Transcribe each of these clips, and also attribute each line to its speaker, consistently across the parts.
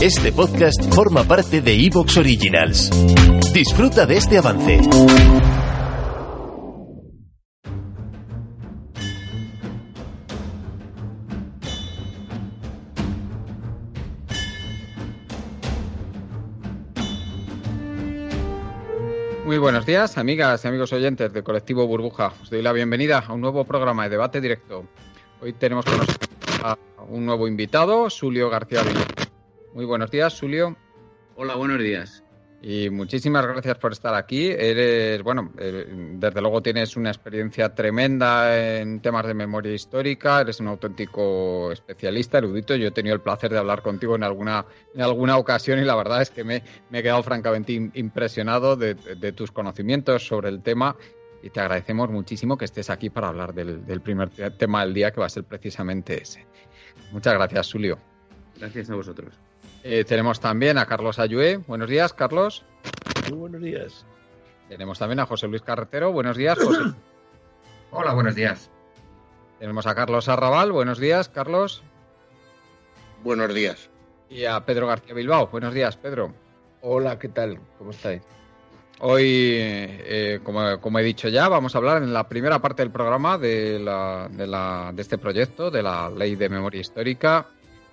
Speaker 1: Este podcast forma parte de Evox Originals. Disfruta de este avance.
Speaker 2: Muy buenos días, amigas y amigos oyentes de Colectivo Burbuja. Os doy la bienvenida a un nuevo programa de debate directo. Hoy tenemos con nosotros a un nuevo invitado, Sulio García Villa. Muy buenos días, Sulio.
Speaker 3: Hola, buenos días.
Speaker 2: Y muchísimas gracias por estar aquí. Eres, bueno, eh, desde luego tienes una experiencia tremenda en temas de memoria histórica, eres un auténtico especialista, erudito. Yo he tenido el placer de hablar contigo en alguna, en alguna ocasión y la verdad es que me, me he quedado francamente impresionado de, de, tus conocimientos sobre el tema y te agradecemos muchísimo que estés aquí para hablar del, del primer tema del día, que va a ser precisamente ese. Muchas gracias, Sulio.
Speaker 3: Gracias a vosotros.
Speaker 2: Eh, tenemos también a Carlos Ayué. Buenos días, Carlos.
Speaker 4: Muy buenos días.
Speaker 2: Tenemos también a José Luis Carretero. Buenos días, José.
Speaker 5: Hola, buenos días.
Speaker 2: Tenemos a Carlos Arrabal. Buenos días, Carlos.
Speaker 6: Buenos días.
Speaker 2: Y a Pedro García Bilbao. Buenos días, Pedro.
Speaker 4: Hola, ¿qué tal? ¿Cómo estáis?
Speaker 2: Hoy, eh, como, he dicho ya, vamos a hablar en la primera parte del programa de, la, de, la, de este proyecto, de la Ley de Memoria Histórica,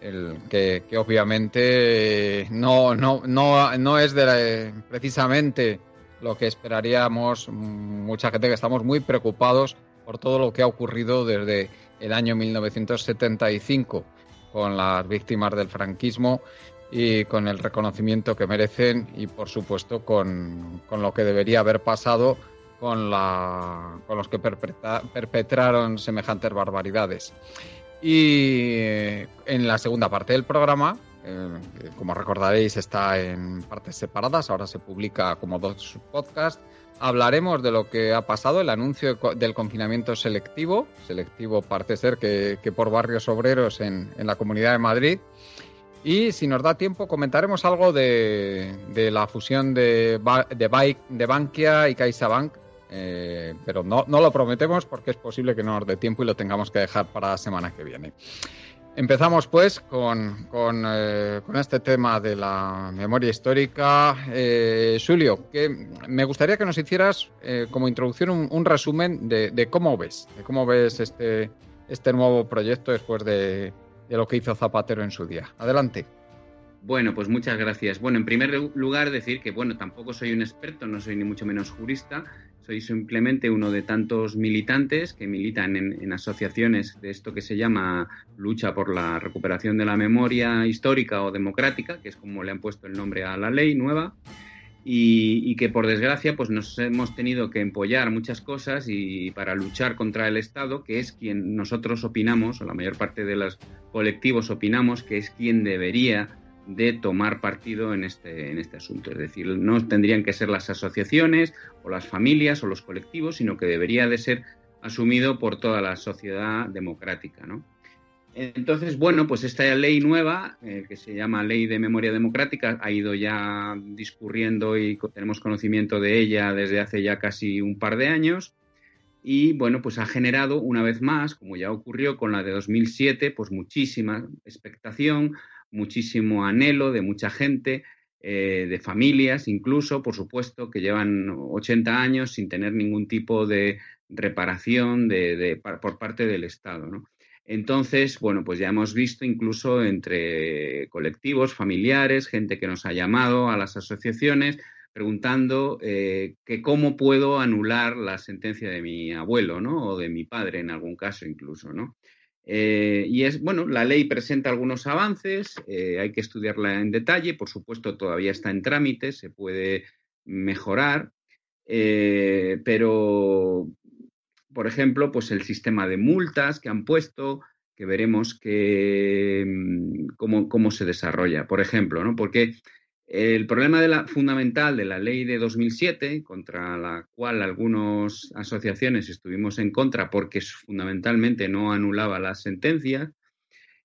Speaker 2: el, que, obviamente no, no, es de precisamente lo que esperaríamos mucha gente que estamos muy preocupados por todo lo que ha ocurrido desde el año 1975 con las víctimas del franquismo y con el reconocimiento que merecen y por supuesto con, con lo que debería haber pasado con, la, con los que perpetra, perpetraron semejantes barbaridades. Y en la segunda parte del programa, eh, como recordaréis, está en partes separadas, ahora se publica como dos podcasts. Hablaremos de lo que ha pasado, el anuncio del confinamiento selectivo, selectivo parece ser que, que por barrios obreros en, en, la Comunidad de Madrid. Y si nos da tiempo, comentaremos algo de, la fusión de, Bankia y CaixaBank, eh, pero no, lo prometemos porque es posible que no nos dé tiempo y lo tengamos que dejar para la semana que viene. Empezamos pues con, eh, este tema de la memoria histórica. Eh, Julio, que me gustaría que nos hicieras eh, como introducción un, resumen de, de, cómo ves, de cómo ves este, este nuevo proyecto después de, de lo que hizo Zapatero en su día. Adelante.
Speaker 3: Bueno, pues muchas gracias. Bueno, en primer lugar decir que, bueno, tampoco soy un experto, no soy ni mucho menos jurista, soy simplemente uno de tantos militantes que militan en, en, asociaciones de esto que se llama lucha por la recuperación de la memoria histórica o democrática, que es como le han puesto el nombre a la ley nueva, y, que por desgracia pues nos hemos tenido que empollar muchas cosas y para luchar contra el Estado, que es quien nosotros opinamos, o la mayor parte de los colectivos opinamos, que es quien debería de tomar partido en este, en este asunto. Es decir, no tendrían que ser las asociaciones o las familias o los colectivos, sino que debería de ser asumido por toda la sociedad democrática. ¿no? Entonces, bueno, pues esta ley nueva, eh, que se llama Ley de Memoria Democrática, ha ido ya discurriendo y tenemos conocimiento de ella desde hace ya casi un par de años. Y bueno, pues ha generado una vez más, como ya ocurrió con la de 2007, pues muchísima expectación, muchísimo anhelo de mucha gente, eh, de familias incluso, por supuesto, que llevan 80 años sin tener ningún tipo de reparación de, de, por parte del Estado. ¿no? Entonces, bueno, pues ya hemos visto incluso entre colectivos, familiares, gente que nos ha llamado a las asociaciones preguntando eh, que cómo puedo anular la sentencia de mi abuelo, ¿no? O de mi padre en algún caso incluso, ¿no? Eh, y es, bueno, la ley presenta algunos avances, eh, hay que estudiarla en detalle, por supuesto todavía está en trámite, se puede mejorar, pero, por ejemplo, pues el sistema de multas que han puesto, que veremos que, mm, cómo, cómo, se desarrolla. Por ejemplo, ¿no? Porque el problema fundamental de la ley de 2007, contra la cual algunas asociaciones estuvimos en contra porque fundamentalmente no anulaba las sentencias,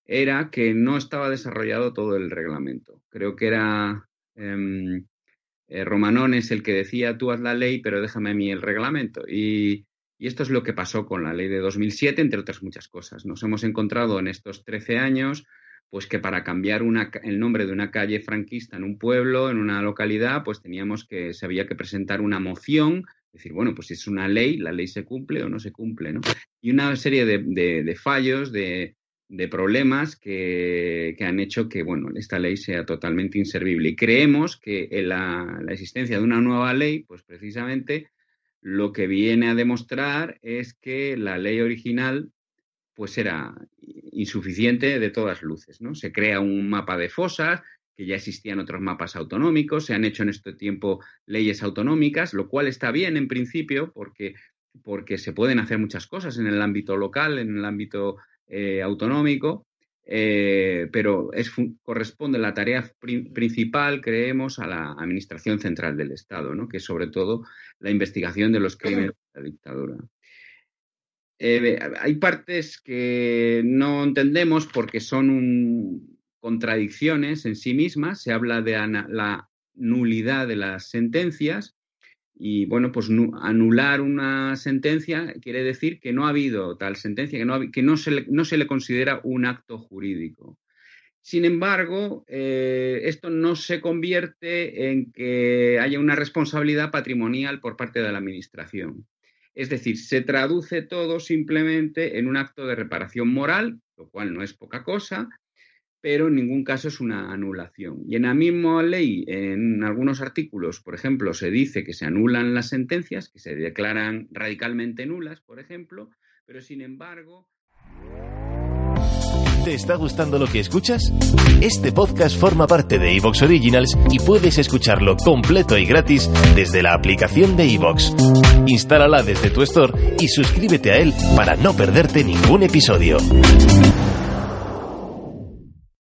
Speaker 3: era que no estaba desarrollado todo el reglamento. Creo que era eh, Romanón es el que decía tú haz la ley, pero déjame a mí el reglamento. Y, y, esto es lo que pasó con la ley de 2007, entre otras muchas cosas. Nos hemos encontrado en estos 13 años pues que para cambiar el nombre de una calle franquista en un pueblo, en una localidad, pues teníamos que, se había que presentar una moción, decir, bueno, pues si es una ley, la ley se cumple o no se cumple, ¿no? Y una serie de, fallos, de, problemas que, que, han hecho que, bueno, esta ley sea totalmente inservible. Y creemos que la, la existencia de una nueva ley, pues precisamente lo que viene a demostrar es que la ley original pues era insuficiente de todas luces. ¿no? Se crea un mapa de fosas, que ya existían otros mapas autonómicos, se han hecho en este tiempo leyes autonómicas, lo cual está bien en principio porque, porque se pueden hacer muchas cosas en el ámbito local, en el ámbito eh, autonómico, eh, pero es, corresponde la tarea principal, creemos, a la Administración Central del Estado, ¿no? que es sobre todo la investigación de los crímenes de la dictadura. Eh, hay partes que no entendemos porque son contradicciones en sí mismas. Se habla de la nulidad de las sentencias y, bueno, pues anular una sentencia quiere decir que no ha habido tal sentencia, que no, que no, se, le, no se le considera un acto jurídico. Sin embargo, eh, esto no se convierte en que haya una responsabilidad patrimonial por parte de la Administración. Es decir, se traduce todo simplemente en un acto de reparación moral, lo cual no es poca cosa, pero en ningún caso es una anulación. Y en la misma ley, en algunos artículos, por ejemplo, se dice que se anulan las sentencias, que se declaran radicalmente nulas, por ejemplo, pero sin embargo...
Speaker 1: ¿Te está gustando lo que escuchas? Este podcast forma parte de Evox Originals y puedes escucharlo completo y gratis desde la aplicación de Evox. Instálala desde tu store y suscríbete a él para no perderte ningún episodio.